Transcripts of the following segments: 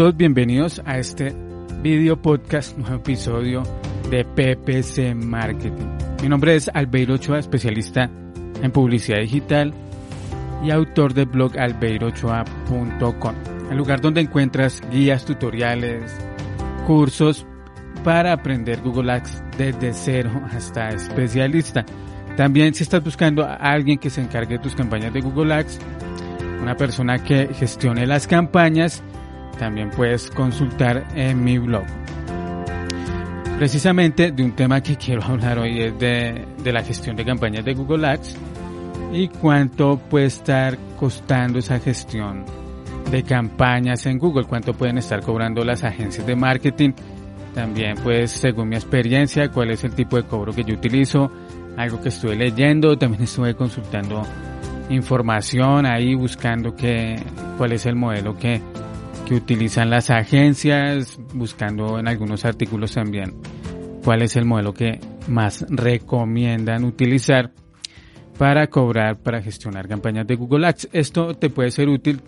Todos, bienvenidos a este video podcast, nuevo episodio de PPC Marketing. Mi nombre es Albeiro Ochoa, especialista en publicidad digital y autor del blog albeirochoa.com, el lugar donde encuentras guías, tutoriales, cursos para aprender Google Ads desde cero hasta especialista. También si estás buscando a alguien que se encargue de tus campañas de Google Ads, una persona que gestione las campañas, también puedes consultar en mi blog. Precisamente de un tema que quiero hablar hoy es de, de la gestión de campañas de Google Ads y cuánto puede estar costando esa gestión de campañas en Google, cuánto pueden estar cobrando las agencias de marketing. También pues según mi experiencia, cuál es el tipo de cobro que yo utilizo, algo que estuve leyendo, también estuve consultando información ahí buscando que, cuál es el modelo que, que utilizan las agencias, buscando en algunos artículos también cuál es el modelo que más recomiendan utilizar para cobrar, para gestionar campañas de Google Ads. Esto te puede ser útil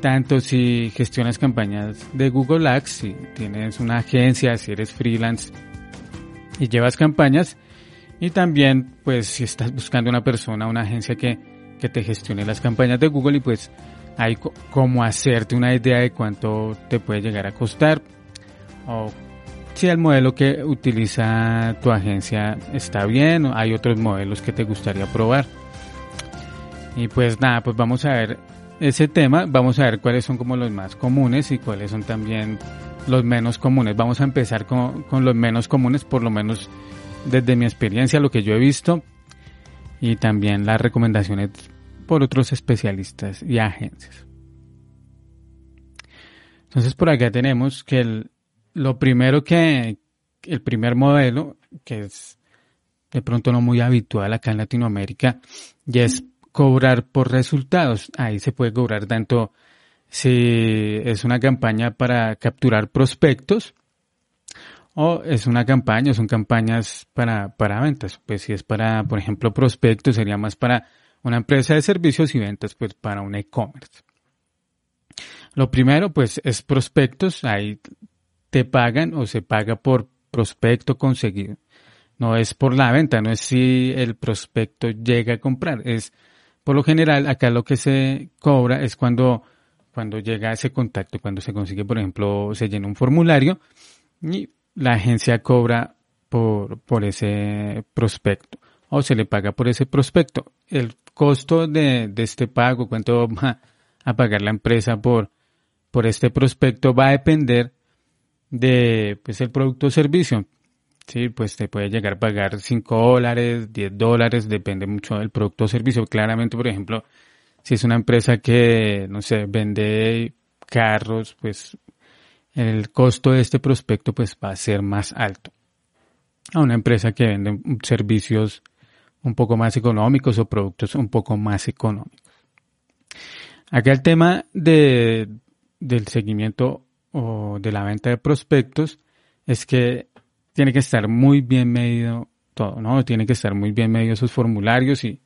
tanto si gestionas campañas de Google Ads, si tienes una agencia, si eres freelance y llevas campañas, y también pues si estás buscando una persona, una agencia que, que te gestione las campañas de Google y pues hay como hacerte una idea de cuánto te puede llegar a costar o si el modelo que utiliza tu agencia está bien o hay otros modelos que te gustaría probar. Y pues nada, pues vamos a ver ese tema, vamos a ver cuáles son como los más comunes y cuáles son también los menos comunes. Vamos a empezar con, con los menos comunes, por lo menos desde mi experiencia, lo que yo he visto y también las recomendaciones por otros especialistas y agencias. Entonces por acá tenemos que el, lo primero que, el primer modelo, que es de pronto no muy habitual acá en Latinoamérica, ya es cobrar por resultados. Ahí se puede cobrar tanto si es una campaña para capturar prospectos o es una campaña, son campañas para, para ventas. Pues si es para, por ejemplo, prospectos, sería más para una empresa de servicios y ventas, pues para un e-commerce. Lo primero, pues, es prospectos. Ahí te pagan o se paga por prospecto conseguido. No es por la venta, no es si el prospecto llega a comprar. Es, por lo general, acá lo que se cobra es cuando, cuando llega ese contacto, cuando se consigue, por ejemplo, se llena un formulario y la agencia cobra por, por ese prospecto o se le paga por ese prospecto. El costo de, de este pago, cuánto va a pagar la empresa por, por este prospecto va a depender de pues el producto o servicio. Sí, pues te puede llegar a pagar 5 dólares, 10 dólares, depende mucho del producto o servicio. Claramente, por ejemplo, si es una empresa que, no sé, vende carros, pues el costo de este prospecto pues va a ser más alto. A una empresa que vende servicios un poco más económicos o productos un poco más económicos. Acá el tema de, del seguimiento o de la venta de prospectos es que tiene que estar muy bien medido todo, ¿no? Tiene que estar muy bien medido sus formularios y,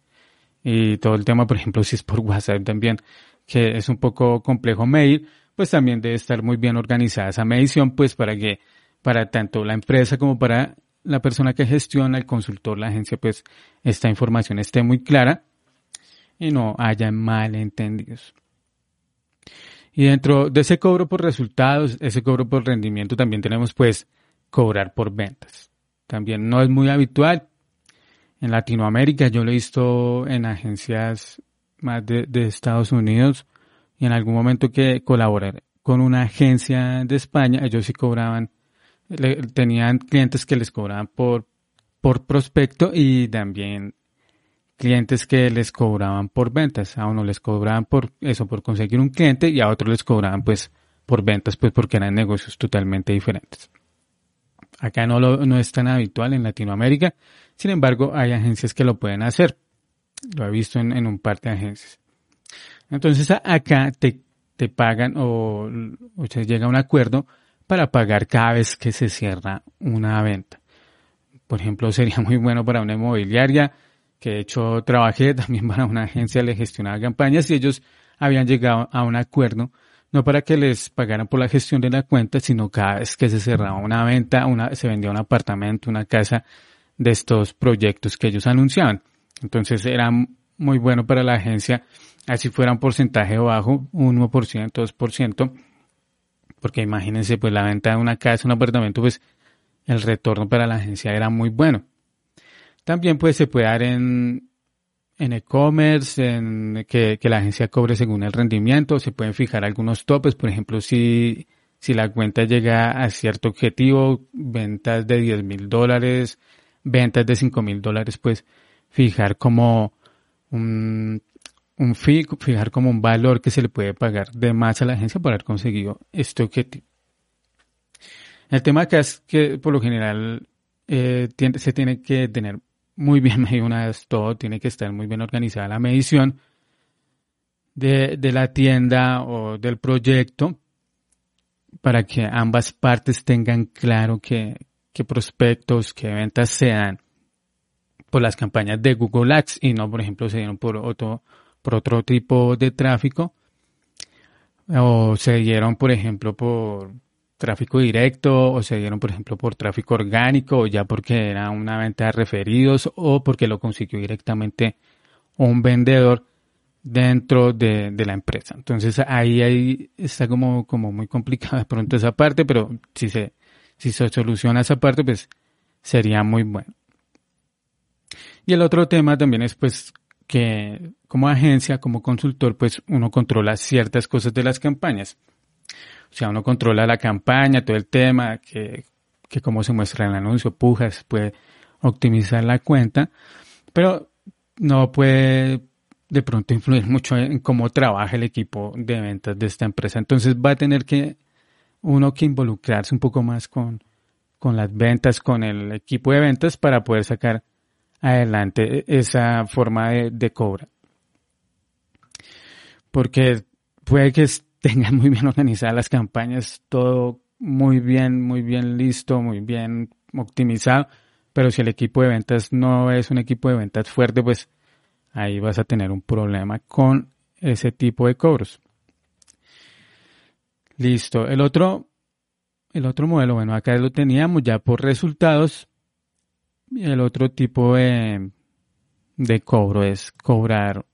y todo el tema, por ejemplo, si es por WhatsApp también, que es un poco complejo medir, pues también debe estar muy bien organizada esa medición, pues para que, para tanto la empresa como para la persona que gestiona, el consultor, la agencia, pues esta información esté muy clara y no haya malentendidos. Y dentro de ese cobro por resultados, ese cobro por rendimiento, también tenemos pues cobrar por ventas. También no es muy habitual. En Latinoamérica yo lo he visto en agencias más de, Estados Unidos en algún momento que colaboré con una agencia de España, ellos sí cobraban, tenían clientes que les cobraban por, por prospecto y también clientes que les cobraban por ventas. A uno les cobraban por eso, por conseguir un cliente y a otros les cobraban pues por ventas, pues porque eran negocios totalmente diferentes. Acá no, lo, no es tan habitual en Latinoamérica. Sin embargo, hay agencias que lo pueden hacer. Lo he visto en, un par de agencias. Entonces acá te, te pagan o, o se llega a un acuerdo para pagar cada vez que se cierra una venta. Por ejemplo, sería muy bueno para una inmobiliaria que de hecho trabajé también para una agencia de gestionar campañas y ellos habían llegado a un acuerdo no para que les pagaran por la gestión de la cuenta, sino cada vez que se cerraba una venta, una, se vendía un apartamento, una casa de estos proyectos que ellos anunciaban. Entonces era muy bueno para la agencia, así fuera un porcentaje bajo, 1%, 2%, porque imagínense, pues la venta de una casa, un apartamento, pues el retorno para la agencia era muy bueno. También pues se puede dar en, en e-commerce, en que, que, la agencia cobre según el rendimiento, se pueden fijar algunos topes, por ejemplo, si, si la cuenta llega a cierto objetivo, ventas de 10 mil dólares, ventas de 5 mil dólares, pues fijar como un, un fee, fijar como un valor que se le puede pagar de más a la agencia por haber conseguido este objetivo. El tema acá es que por lo general eh, se tiene que tener muy bien medido una vez todo, tiene que estar muy bien organizada la medición de, de la tienda o del proyecto para que ambas partes tengan claro qué, qué prospectos, qué ventas se dan por las campañas de Google Ads y no, por ejemplo, se dieron por otro, por otro tipo de tráfico o se dieron, por ejemplo, por tráfico directo o se dieron, por ejemplo, por tráfico orgánico o ya porque era una venta de referidos o porque lo consiguió directamente un vendedor dentro de, de, la empresa. Entonces ahí, ahí está como, como muy complicada de pronto esa parte, pero si se, si se soluciona esa parte, pues sería muy bueno. Y el otro tema también es pues que como agencia, como consultor, pues uno controla ciertas cosas de las campañas. O sea, uno controla la campaña, todo el tema, que, que cómo se muestra el anuncio, pujas, puede optimizar la cuenta, pero no puede de pronto influir mucho en cómo trabaja el equipo de ventas de esta empresa. Entonces va a tener que uno que involucrarse un poco más con, con las ventas, con el equipo de ventas para poder sacar adelante esa forma de, de cobra. Porque puede que tengan muy bien organizadas las campañas, todo muy bien, muy bien listo, muy bien optimizado, pero si el equipo de ventas no es un equipo de ventas fuerte, pues ahí vas a tener un problema con ese tipo de cobros. Listo. El otro, el otro modelo, bueno, acá lo teníamos ya por resultados. El otro tipo de, de cobro es cobrar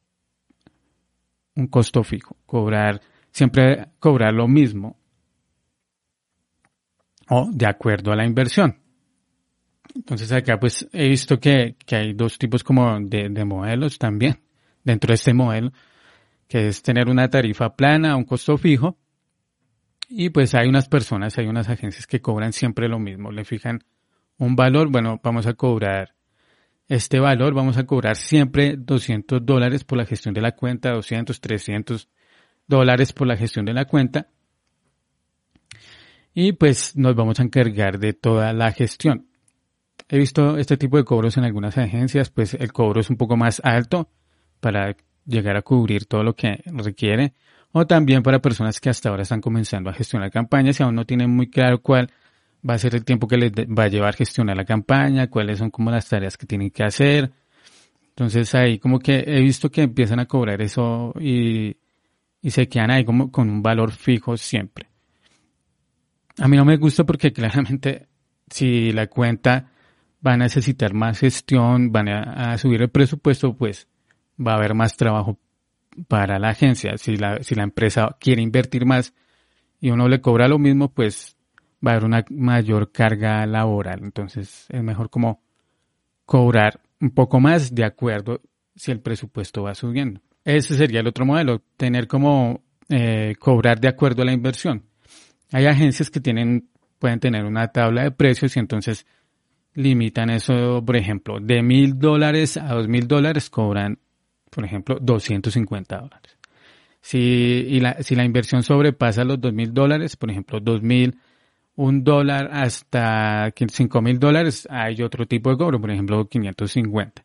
un costo fijo, cobrar siempre cobrar lo mismo o de acuerdo a la inversión. Entonces acá pues he visto que, que hay dos tipos como de, de, modelos también dentro de este modelo, que es tener una tarifa plana, un costo fijo, y pues hay unas personas, hay unas agencias que cobran siempre lo mismo, le fijan un valor, bueno, vamos a cobrar este valor, vamos a cobrar siempre 200 dólares por la gestión de la cuenta, 200, 300, dólares por la gestión de la cuenta. Y pues nos vamos a encargar de toda la gestión. He visto este tipo de cobros en algunas agencias, pues el cobro es un poco más alto para llegar a cubrir todo lo que requiere. O también para personas que hasta ahora están comenzando a gestionar campañas y aún no tienen muy claro cuál va a ser el tiempo que les va a llevar gestionar la campaña, cuáles son como las tareas que tienen que hacer. Entonces ahí como que he visto que empiezan a cobrar eso y y se quedan ahí como con un valor fijo siempre. A mí no me gusta porque claramente si la cuenta va a necesitar más gestión, van a, subir el presupuesto, pues va a haber más trabajo para la agencia. Si la, si la empresa quiere invertir más y uno le cobra lo mismo, pues va a haber una mayor carga laboral. Entonces es mejor como cobrar un poco más de acuerdo si el presupuesto va subiendo. Ese sería el otro modelo, tener como eh, cobrar de acuerdo a la inversión. Hay agencias que tienen, pueden tener una tabla de precios y entonces limitan eso, por ejemplo, de mil dólares a dos mil dólares cobran, por ejemplo, 250 dólares. Si, y la, si la inversión sobrepasa los dos mil dólares, por ejemplo, dos mil, un dólar hasta cinco mil dólares, hay otro tipo de cobro, por ejemplo, 550.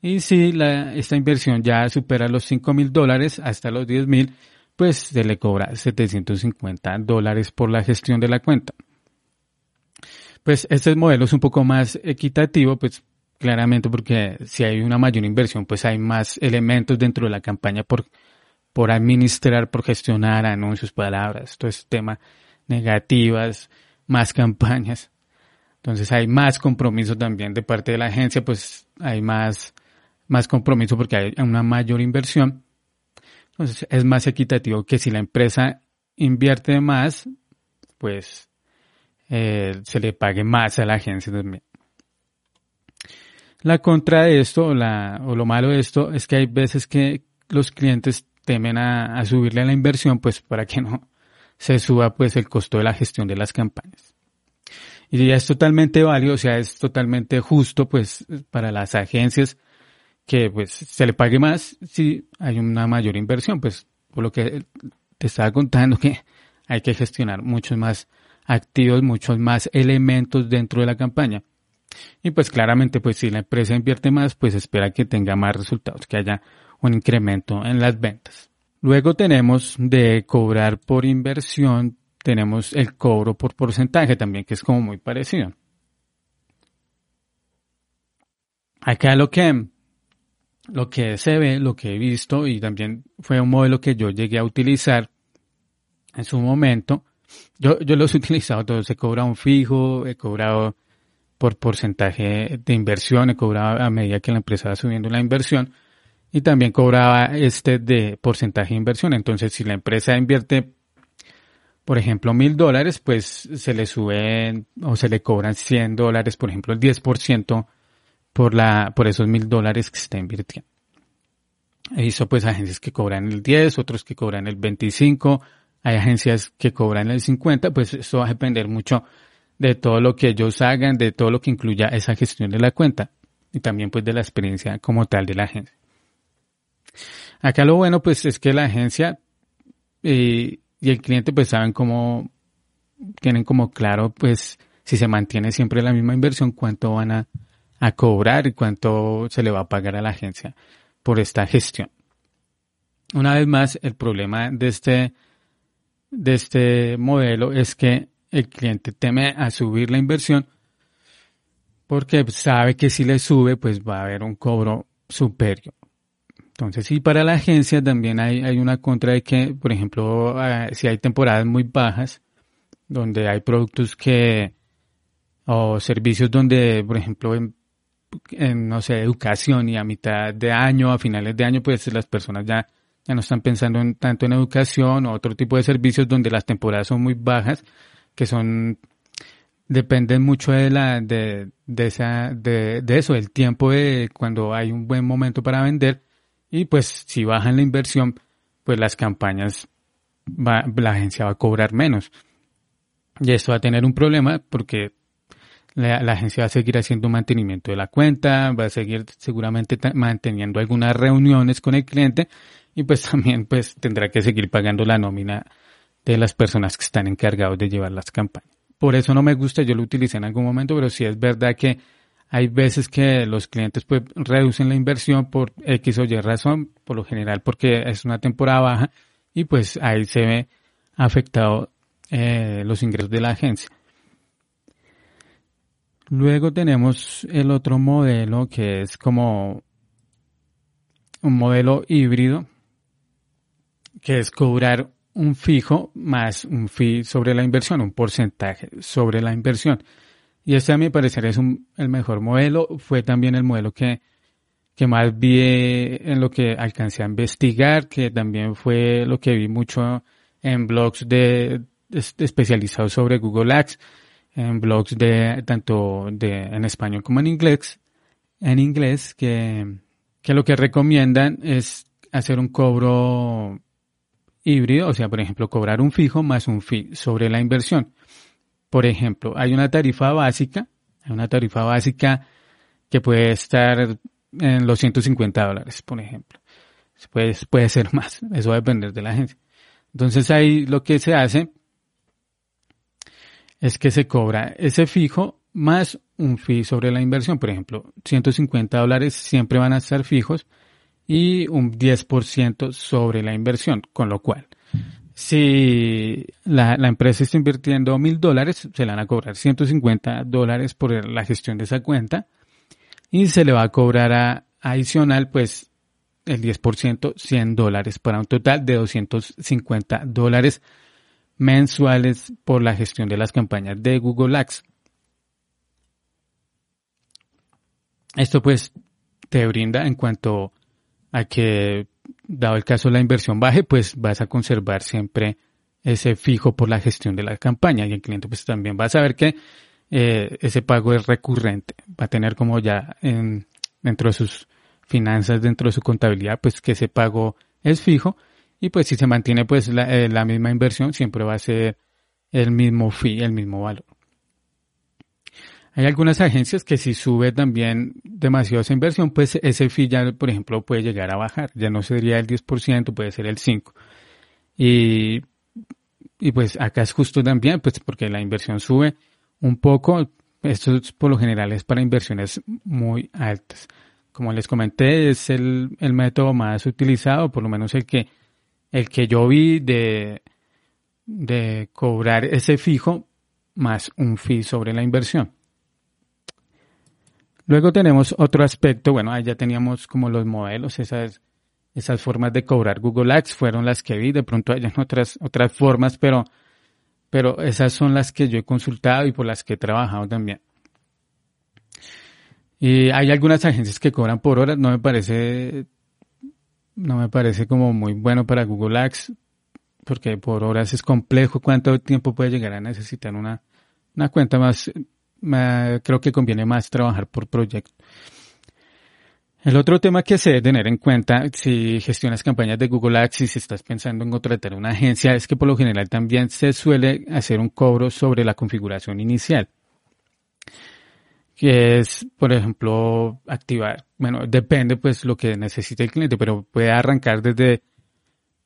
Y si la, esta inversión ya supera los 5 mil dólares hasta los 10 mil, pues se le cobra 750 dólares por la gestión de la cuenta. Pues este modelo es un poco más equitativo, pues claramente porque si hay una mayor inversión, pues hay más elementos dentro de la campaña por, por administrar, por gestionar anuncios, palabras, todo ese tema negativas, más campañas. Entonces hay más compromiso también de parte de la agencia, pues hay más, más compromiso porque hay una mayor inversión. Entonces es más equitativo que si la empresa invierte más, pues eh, se le pague más a la agencia también. La contra de esto, o, la, o lo malo de esto, es que hay veces que los clientes temen a, a subirle la inversión, pues para que no se suba pues el costo de la gestión de las campañas. Y ya es totalmente válido, o sea, es totalmente justo pues para las agencias que pues se le pague más si hay una mayor inversión, pues por lo que te estaba contando que hay que gestionar muchos más activos, muchos más elementos dentro de la campaña. Y pues claramente, pues si la empresa invierte más, pues espera que tenga más resultados, que haya un incremento en las ventas. Luego tenemos de cobrar por inversión, tenemos el cobro por porcentaje también, que es como muy parecido. Acá lo que, lo que se ve, lo que he visto, y también fue un modelo que yo llegué a utilizar en su momento. Yo, yo los he utilizado todos, he cobrado un fijo, he cobrado por porcentaje de inversión, he cobrado a medida que la empresa va subiendo la inversión y también cobraba este de porcentaje de inversión. Entonces, si la empresa invierte, por ejemplo, mil dólares, pues se le suben o se le cobran 100 dólares, por ejemplo, el 10% por la, por esos mil dólares que se está invirtiendo. Hizo pues agencias que cobran el 10, otros que cobran el 25, hay agencias que cobran el 50, pues eso va a depender mucho de todo lo que ellos hagan, de todo lo que incluya esa gestión de la cuenta y también pues de la experiencia como tal de la agencia. Acá lo bueno pues es que la agencia eh, y el cliente pues saben cómo, tienen como claro pues si se mantiene siempre la misma inversión, cuánto van a, a cobrar y cuánto se le va a pagar a la agencia por esta gestión. Una vez más, el problema de este, de este modelo es que el cliente teme a subir la inversión porque sabe que si le sube, pues va a haber un cobro superior. Entonces, sí, para la agencia también hay, hay una contra de que, por ejemplo, ah, si hay temporadas muy bajas, donde hay productos que, o servicios donde, por ejemplo, en, no sé, educación y a mitad de año, a finales de año, pues las personas ya, ya no están pensando en, tanto en educación o otro tipo de servicios donde las temporadas son muy bajas, que son, dependen mucho de la, de, de esa, de, de eso, el tiempo de cuando hay un buen momento para vender y pues si bajan la inversión, pues las campañas, va, la agencia va a cobrar menos. Y esto va a tener un problema porque la, agencia va a seguir haciendo mantenimiento de la cuenta, va a seguir seguramente manteniendo algunas reuniones con el cliente y pues también pues tendrá que seguir pagando la nómina de las personas que están encargados de llevar las campañas. Por eso no me gusta, yo lo utilicé en algún momento, pero sí es verdad que hay veces que los clientes pues reducen la inversión por X o Y razón, por lo general porque es una temporada baja y pues ahí se ve afectado eh, los ingresos de la agencia. Luego tenemos el otro modelo que es como un modelo híbrido, que es cobrar un fijo más un fee sobre la inversión, un porcentaje sobre la inversión. Y este a mi parecer es un, el mejor modelo. Fue también el modelo que, que más vi en lo que alcancé a investigar, que también fue lo que vi mucho en blogs de, especializados sobre Google Ads, en blogs de tanto de en español como en inglés, en inglés que, que lo que recomiendan es hacer un cobro híbrido, o sea, por ejemplo, cobrar un fijo más un fee sobre la inversión. Por ejemplo, hay una tarifa básica, hay una tarifa básica que puede estar en los 150 dólares, por ejemplo. Puede, puede ser más, eso va a depender de la agencia. Entonces ahí lo que se hace es que se cobra ese fijo más un fee sobre la inversión. Por ejemplo, 150 dólares siempre van a estar fijos y un 10% sobre la inversión, con lo cual si la, empresa está invirtiendo mil dólares, se le van a cobrar 150 dólares por la gestión de esa cuenta y se le va a cobrar adicional pues el 10%, 100 dólares, para un total de 250 dólares mensuales por la gestión de las campañas de Google Ads. Esto pues te brinda en cuanto a que, dado el caso la inversión baje, pues vas a conservar siempre ese fijo por la gestión de la campaña y el cliente pues también va a saber que eh, ese pago es recurrente, va a tener como ya en, dentro de sus finanzas, dentro de su contabilidad, pues que ese pago es fijo y pues si se mantiene pues la, eh, la misma inversión siempre va a ser el mismo fee, el mismo valor. Hay algunas agencias que si sube también demasiado esa inversión, pues ese fee ya, por ejemplo, puede llegar a bajar. Ya no sería el 10%, puede ser el 5%. Y, y pues acá es justo también, pues porque la inversión sube un poco. Esto por lo general es para inversiones muy altas. Como les comenté, es el, el método más utilizado, por lo menos el que, el que yo vi de, de cobrar ese fijo más un fee sobre la inversión. Luego tenemos otro aspecto, bueno, ahí ya teníamos como los modelos, esas, esas formas de cobrar Google Ads fueron las que vi, de pronto hay otras, otras formas, pero, pero esas son las que yo he consultado y por las que he trabajado también. Y hay algunas agencias que cobran por horas, no me parece, no me parece como muy bueno para Google Ads, porque por horas es complejo cuánto tiempo puede llegar a necesitar una, una cuenta más creo que conviene más trabajar por proyecto. El otro tema que se debe tener en cuenta si gestionas campañas de Google Ads y si estás pensando en contratar una agencia es que por lo general también se suele hacer un cobro sobre la configuración inicial. Que es, por ejemplo, activar, bueno, depende pues lo que necesite el cliente, pero puede arrancar desde,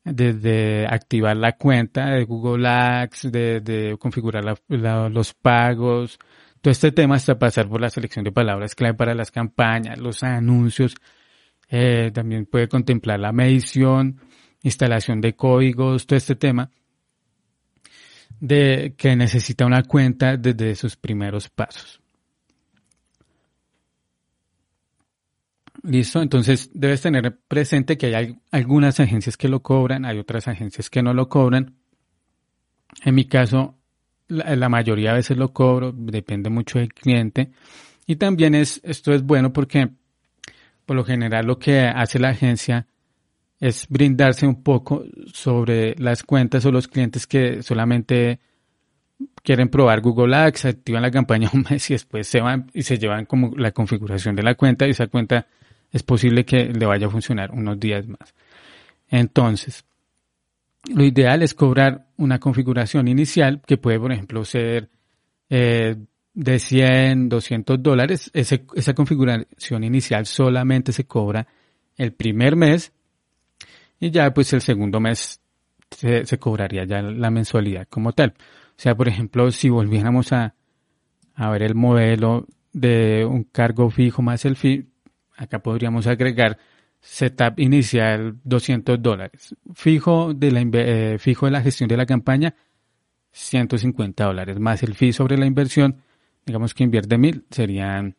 desde activar la cuenta de Google Ads, de, configurar los pagos, todo este tema hasta pasar por la selección de palabras clave para las campañas, los anuncios, eh, también puede contemplar la medición, instalación de códigos, todo este tema de que necesita una cuenta desde sus primeros pasos. Listo, entonces debes tener presente que hay algunas agencias que lo cobran, hay otras agencias que no lo cobran. En mi caso, la, mayoría de veces lo cobro, depende mucho del cliente. Y también es, esto es bueno porque por lo general lo que hace la agencia es brindarse un poco sobre las cuentas o los clientes que solamente quieren probar Google Ads, activan la campaña un mes y después se van y se llevan como la configuración de la cuenta y esa cuenta es posible que le vaya a funcionar unos días más. Entonces, lo ideal es cobrar una configuración inicial que puede, por ejemplo, ser eh, de 100, 200 dólares. esa configuración inicial solamente se cobra el primer mes y ya pues el segundo mes se, cobraría ya la mensualidad como tal. O sea, por ejemplo, si volviéramos a, a ver el modelo de un cargo fijo más el fee, acá podríamos agregar setup inicial 200 dólares. Fijo de la, eh, fijo de la gestión de la campaña 150 dólares. Más el fee sobre la inversión, digamos que invierte mil, serían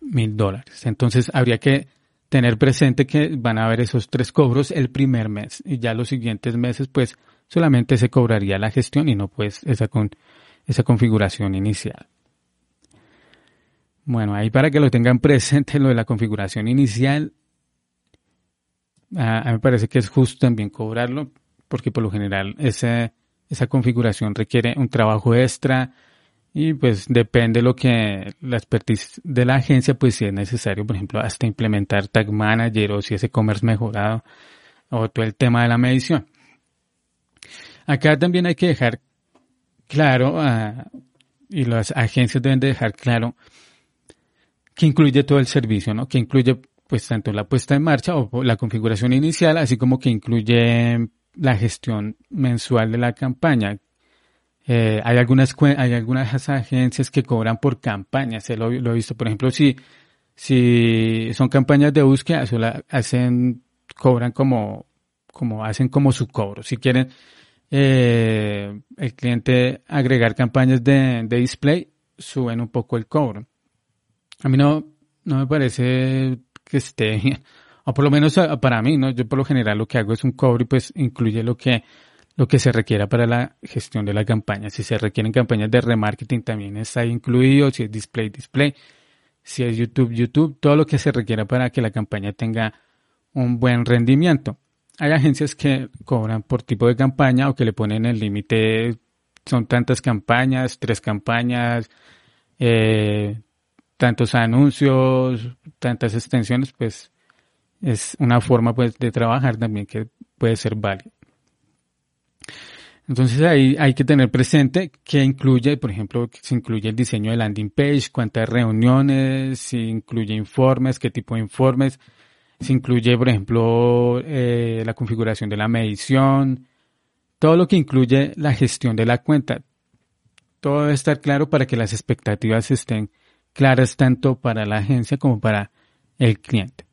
mil dólares. Entonces habría que tener presente que van a haber esos tres cobros el primer mes y ya los siguientes meses pues solamente se cobraría la gestión y no pues esa, con, esa configuración inicial. Bueno, ahí para que lo tengan presente lo de la configuración inicial, me parece que es justo también cobrarlo, porque por lo general esa, esa configuración requiere un trabajo extra y pues depende de lo que la expertise de la agencia, pues si es necesario, por ejemplo, hasta implementar Tag Manager o si ese e-commerce mejorado o todo el tema de la medición. Acá también hay que dejar claro, ah, y las agencias deben de dejar claro, que incluye todo el servicio, ¿no? Que incluye pues tanto la puesta en marcha o la configuración inicial, así como que incluye la gestión mensual de la campaña. Eh, hay algunas hay algunas agencias que cobran por campañas, lo, lo, he visto, por ejemplo, si si son campañas de búsqueda, hacen cobran como como hacen como su cobro. Si quieren eh, el cliente agregar campañas de, de display, suben un poco el cobro. A mí no no me parece que esté o por lo menos para mí, ¿no? Yo por lo general lo que hago es un cobro y pues incluye lo que, lo que se requiera para la gestión de la campaña. Si se requieren campañas de remarketing también está incluido, si es display, display, si es YouTube, YouTube, todo lo que se requiera para que la campaña tenga un buen rendimiento. Hay agencias que cobran por tipo de campaña o que le ponen el límite, son tantas campañas, tres campañas, eh, tantos anuncios, tantas extensiones, pues es una forma pues de trabajar también que puede ser válida. Entonces ahí hay que tener presente que incluye, por ejemplo, se incluye el diseño de landing page, cuántas reuniones, si incluye informes, qué tipo de informes, se incluye, por ejemplo, eh, la configuración de la medición, todo lo que incluye la gestión de la cuenta. Todo debe estar claro para que las expectativas estén claras tanto para la agencia como para el cliente.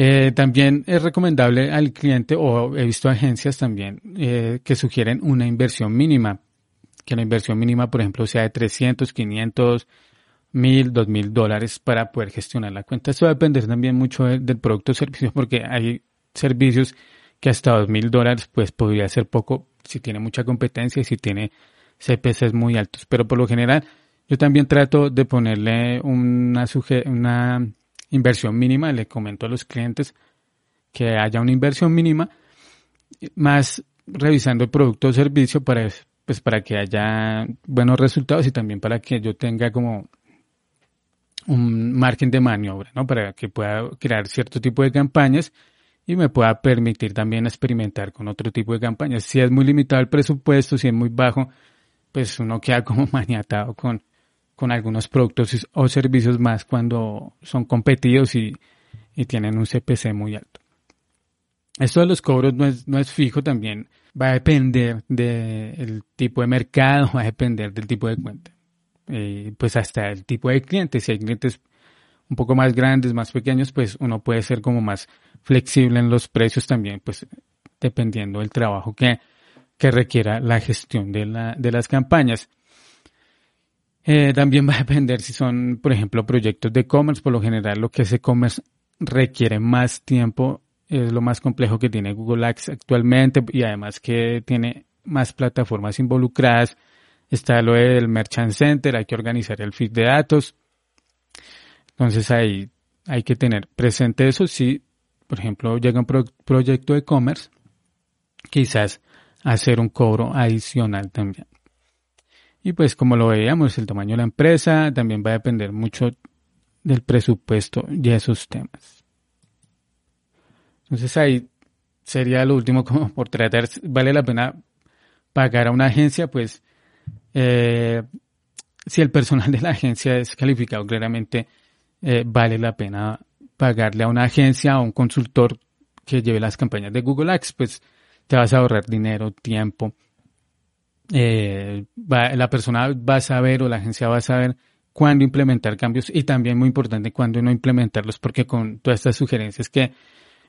Eh, también es recomendable al cliente, o he visto agencias también, eh, que sugieren una inversión mínima. Que la inversión mínima, por ejemplo, sea de 300, 500, 1000, 2000 dólares para poder gestionar la cuenta. Esto va a depender también mucho del producto o servicio, porque hay servicios que hasta 2000 dólares, pues podría ser poco si tiene mucha competencia y si tiene CPCs muy altos. Pero por lo general, yo también trato de ponerle una, inversión mínima, le comento a los clientes que haya una inversión mínima, más revisando el producto o servicio para, pues para que haya buenos resultados y también para que yo tenga como un margen de maniobra, ¿no? Para que pueda crear cierto tipo de campañas y me pueda permitir también experimentar con otro tipo de campañas. Si es muy limitado el presupuesto, si es muy bajo, pues uno queda como maniatado con, con algunos productos o servicios más cuando son competidos y, tienen un CPC muy alto. Esto de los cobros no es, no es fijo también, va a depender del tipo de mercado, va a depender del tipo de cuenta. Eh, pues hasta el tipo de clientes, si hay clientes un poco más grandes, más pequeños, pues uno puede ser como más flexible en los precios también, pues dependiendo del trabajo que, que requiera la gestión de, la, de las campañas. Eh, también va a depender si son, por ejemplo, proyectos de e-commerce. Por lo general, lo que es e-commerce requiere más tiempo. Es lo más complejo que tiene Google Ads actualmente y además que tiene más plataformas involucradas. Está lo del Merchant Center, hay que organizar el feed de datos. Entonces ahí hay que tener presente eso. Si, por ejemplo, llega un proyecto de e-commerce, quizás hacer un cobro adicional también. Y pues como lo veíamos, el tamaño de la empresa también va a depender mucho del presupuesto y esos temas. Entonces ahí sería lo último como por tratar, vale la pena pagar a una agencia, pues eh, si el personal de la agencia es calificado claramente, eh, vale la pena pagarle a una agencia o un consultor que lleve las campañas de Google Ads, pues te vas a ahorrar dinero, tiempo eh, la persona va a saber o la agencia va a saber cuándo implementar cambios y también muy importante cuándo no implementarlos porque con todas estas sugerencias que,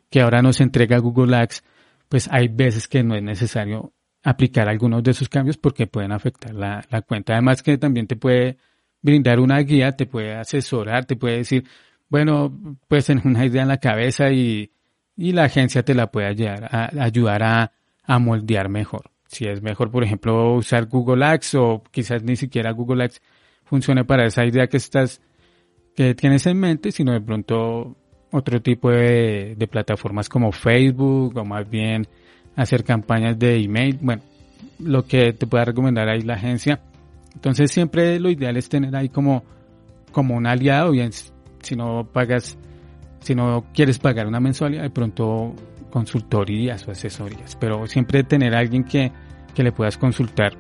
que ahora nos entrega Google Ads, pues hay veces que no es necesario aplicar algunos de esos cambios porque pueden afectar la, la cuenta. Además que también te puede brindar una guía, te puede asesorar, te puede decir, bueno, pues tener una idea en la cabeza y, y la agencia te la puede ayudar a, ayudar a, a moldear mejor si es mejor, por ejemplo, usar Google Ads o quizás ni siquiera Google Ads funcione para esa idea que estás, que tienes en mente, sino de pronto otro tipo de, plataformas como Facebook o más bien hacer campañas de email. Bueno, lo que te pueda recomendar ahí la agencia. Entonces siempre lo ideal es tener ahí como, como un aliado, bien, si no pagas, si no quieres pagar una mensualidad, de pronto consultorías o asesorías, pero siempre tener a alguien que, que le puedas consultar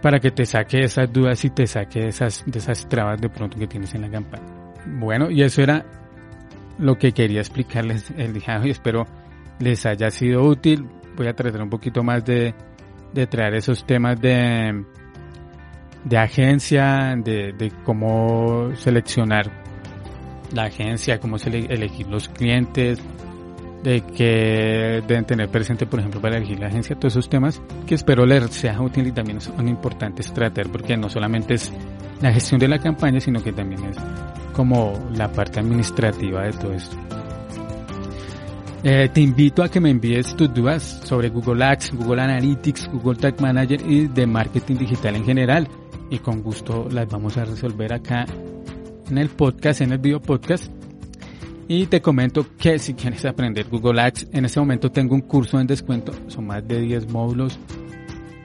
para que te saque esas dudas y te saque esas, de esas trabas de pronto que tienes en la campaña. Bueno, y eso era lo que quería explicarles el día de hoy. Espero les haya sido útil. Voy a tratar un poquito más de, de traer esos temas de, de agencia, de, de cómo seleccionar la agencia, cómo elegir los clientes, de que deben tener presente, por ejemplo, para elegir la agencia, todos esos temas que espero les sea útil y también son importantes tratar porque no solamente es la gestión de la campaña, sino que también es como la parte administrativa de todo esto. Eh, te invito a que me envíes tus dudas sobre Google Ads, Google Analytics, Google Tag Manager y de marketing digital en general. Y con gusto las vamos a resolver acá en el podcast, en el video podcast. Y te comento que si quieres aprender Google Ads, en este momento tengo un curso en descuento, son más de 10 módulos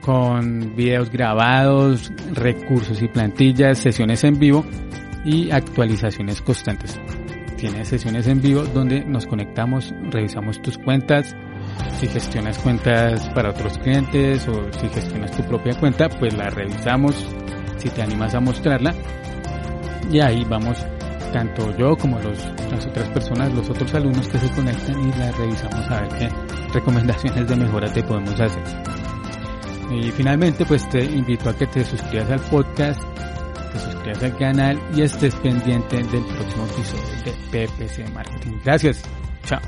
con videos grabados, recursos y plantillas, sesiones en vivo y actualizaciones constantes. Tiene sesiones en vivo donde nos conectamos, revisamos tus cuentas, si gestionas cuentas para otros clientes o si gestionas tu propia cuenta, pues la revisamos, si te animas a mostrarla y ahí vamos tanto yo como los, las otras personas, los otros alumnos que se conectan y la revisamos a ver qué recomendaciones de mejora te podemos hacer. Y finalmente pues te invito a que te suscribas al podcast te suscribas al canal y estés pendiente del próximo episodio de PPC Marketing. Gracias. Chao.